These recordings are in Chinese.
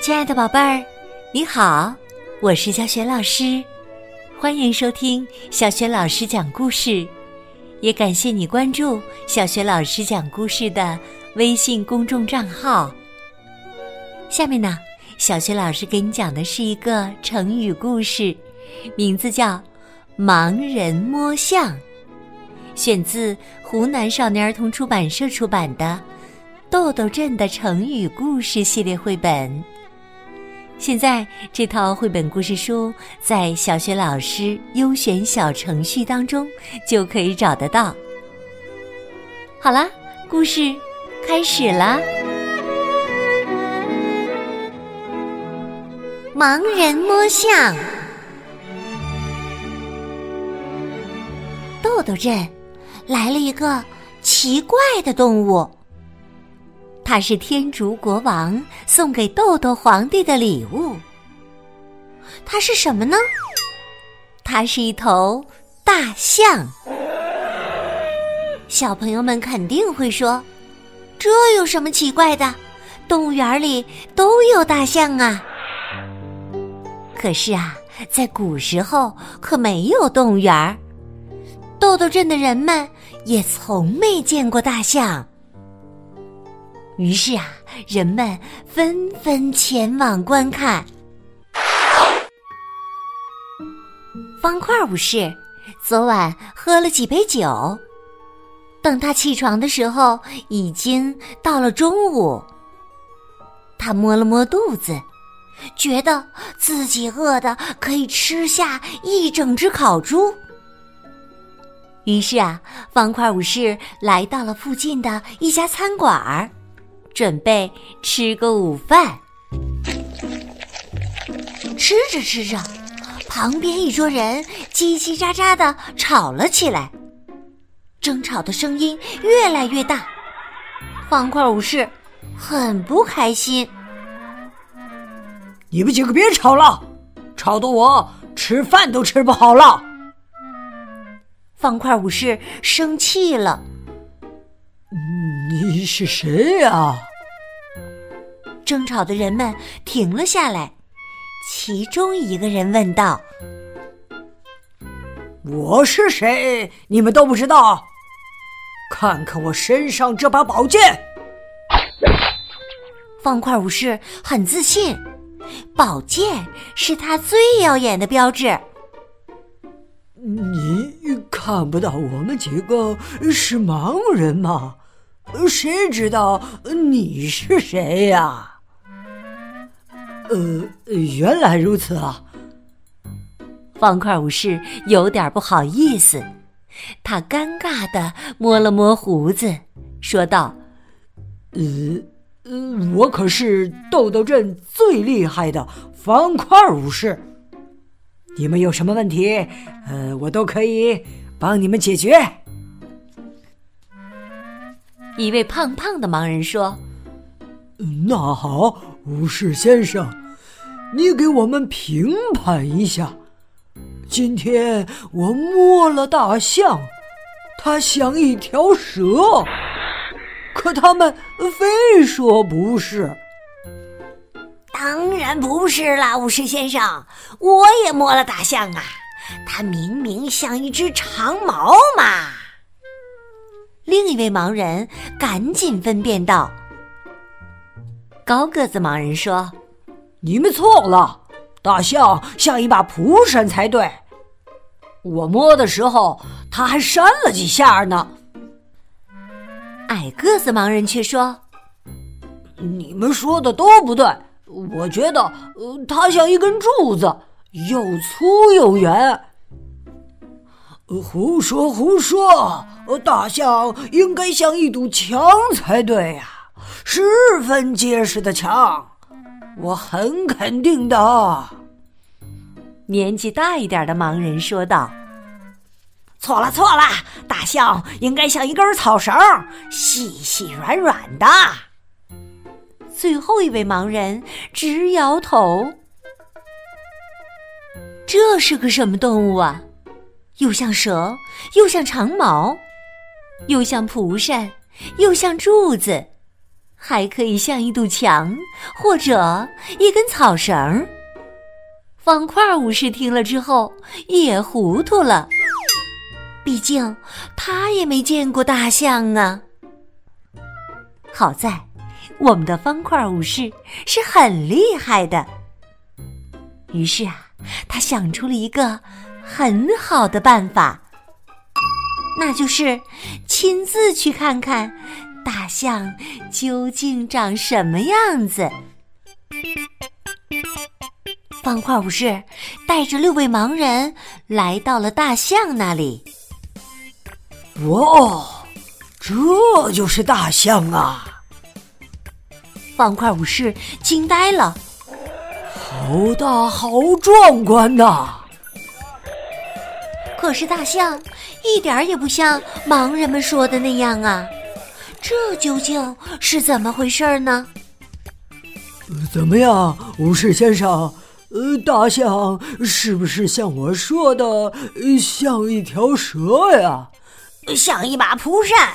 亲爱的宝贝儿，你好，我是小雪老师，欢迎收听小雪老师讲故事，也感谢你关注小雪老师讲故事的微信公众账号。下面呢，小雪老师给你讲的是一个成语故事，名字叫《盲人摸象》，选自湖南少年儿童出版社出版的《豆豆镇的成语故事》系列绘本。现在这套绘本故事书在小学老师优选小程序当中就可以找得到。好啦，故事开始啦！盲人摸象。豆豆镇来了一个奇怪的动物。它是天竺国王送给豆豆皇帝的礼物。它是什么呢？它是一头大象。小朋友们肯定会说：“这有什么奇怪的？动物园里都有大象啊！”可是啊，在古时候可没有动物园，豆豆镇的人们也从没见过大象。于是啊，人们纷纷前往观看。方块武士昨晚喝了几杯酒，等他起床的时候，已经到了中午。他摸了摸肚子，觉得自己饿的可以吃下一整只烤猪。于是啊，方块武士来到了附近的一家餐馆儿。准备吃个午饭，吃着吃着，旁边一桌人叽叽喳喳的吵了起来，争吵的声音越来越大。方块武士很不开心：“你们几个别吵了，吵得我吃饭都吃不好了。”方块武士生气了：“你是谁呀？”争吵的人们停了下来，其中一个人问道：“我是谁？你们都不知道？看看我身上这把宝剑。”方块武士很自信，宝剑是他最耀眼的标志。你看不到我们几个是盲人吗？谁知道你是谁呀？呃，原来如此啊！方块武士有点不好意思，他尴尬的摸了摸胡子，说道：“呃，呃，我可是豆豆镇最厉害的方块武士，你们有什么问题，呃，我都可以帮你们解决。”一位胖胖的盲人说。那好，武士先生，你给我们评判一下。今天我摸了大象，它像一条蛇，可他们非说不是。当然不是啦，武士先生，我也摸了大象啊，它明明像一只长毛嘛。另一位盲人赶紧分辨道。高个子盲人说：“你们错了，大象像一把蒲扇才对。我摸的时候，它还扇了几下呢。”矮个子盲人却说：“你们说的都不对，我觉得，呃，它像一根柱子，又粗又圆。”胡说胡说！大象应该像一堵墙才对呀。十分结实的墙，我很肯定的。年纪大一点的盲人说道：“错了，错了，大象应该像一根草绳，细细软软的。”最后一位盲人直摇头：“这是个什么动物啊？又像蛇，又像长矛，又像蒲扇，又像柱子。”还可以像一堵墙或者一根草绳。方块武士听了之后也糊涂了，毕竟他也没见过大象啊。好在我们的方块武士是很厉害的，于是啊，他想出了一个很好的办法，那就是亲自去看看大象究竟长什么样子。方块武士带着六位盲人来到了大象那里。哇，这就是大象啊！方块武士惊呆了，好大，好壮观呐！可是大象一点也不像盲人们说的那样啊！这究竟是怎么回事呢？怎么样，武士先生？呃，大象是不是像我说的，像一条蛇呀？像一把蒲扇？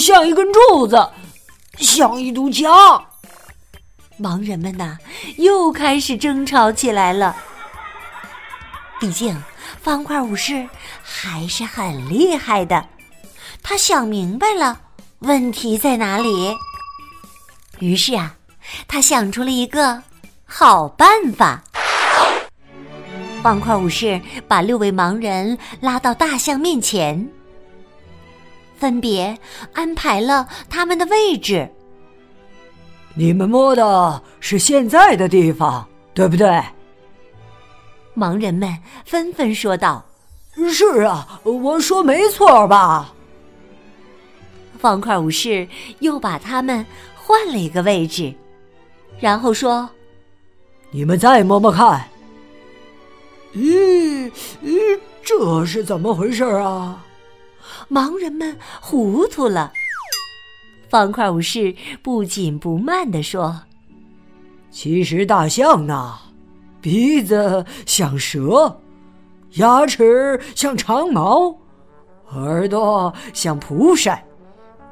像一根柱子？像一堵墙？盲人们呐，又开始争吵起来了。毕竟方块武士还是很厉害的，他想明白了问题在哪里。于是啊，他想出了一个好办法。方块武士把六位盲人拉到大象面前，分别安排了他们的位置。你们摸的是现在的地方，对不对？盲人们纷纷说道：“是啊，我说没错吧？”方块武士又把他们换了一个位置，然后说：“你们再摸摸看。”咦咦，这是怎么回事啊？盲人们糊涂了。方块武士不紧不慢地说：“其实大象呢，鼻子像蛇，牙齿像长矛，耳朵像蒲扇，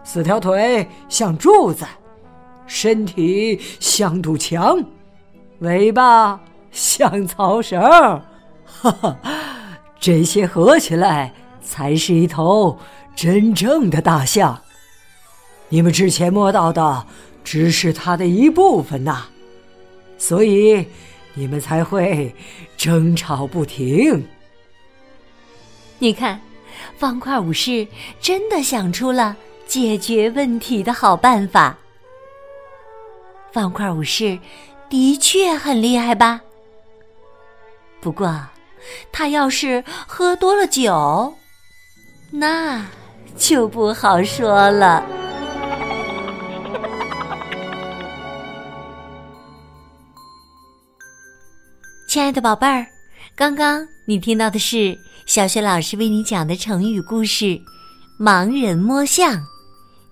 四条腿像柱子，身体像堵墙，尾巴像草绳。”哈哈，这些合起来才是一头真正的大象。你们之前摸到的只是它的一部分呐，所以你们才会争吵不停。你看，方块武士真的想出了解决问题的好办法。方块武士的确很厉害吧？不过。他要是喝多了酒，那就不好说了。亲爱的宝贝儿，刚刚你听到的是小雪老师为你讲的成语故事《盲人摸象》，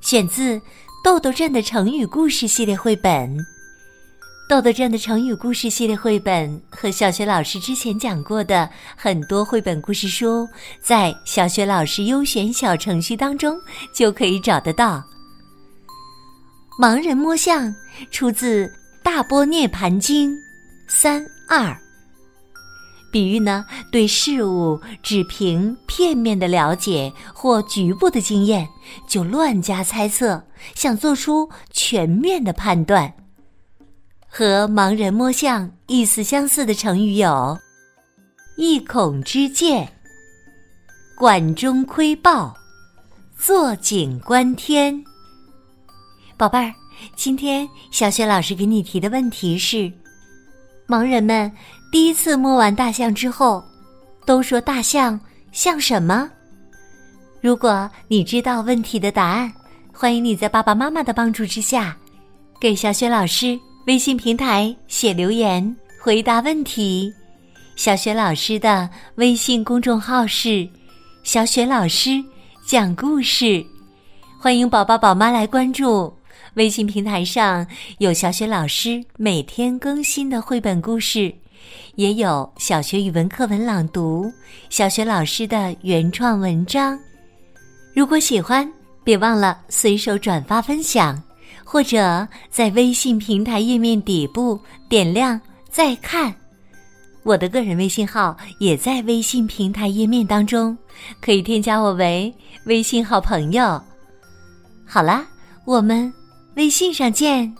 选自《豆豆镇的成语故事》系列绘本。豆豆镇的成语故事系列绘本和小学老师之前讲过的很多绘本故事书，在小学老师优选小程序当中就可以找得到。盲人摸象出自《大波涅盘经》三二，比喻呢对事物只凭片面的了解或局部的经验就乱加猜测，想做出全面的判断。和盲人摸象意思相似的成语有“一孔之见”“管中窥豹”“坐井观天”。宝贝儿，今天小雪老师给你提的问题是：盲人们第一次摸完大象之后，都说大象像什么？如果你知道问题的答案，欢迎你在爸爸妈妈的帮助之下，给小雪老师。微信平台写留言回答问题，小雪老师的微信公众号是“小雪老师讲故事”，欢迎宝宝宝妈来关注。微信平台上有小雪老师每天更新的绘本故事，也有小学语文课文朗读，小学老师的原创文章。如果喜欢，别忘了随手转发分享。或者在微信平台页面底部点亮再看。我的个人微信号也在微信平台页面当中，可以添加我为微信好朋友。好啦，我们微信上见。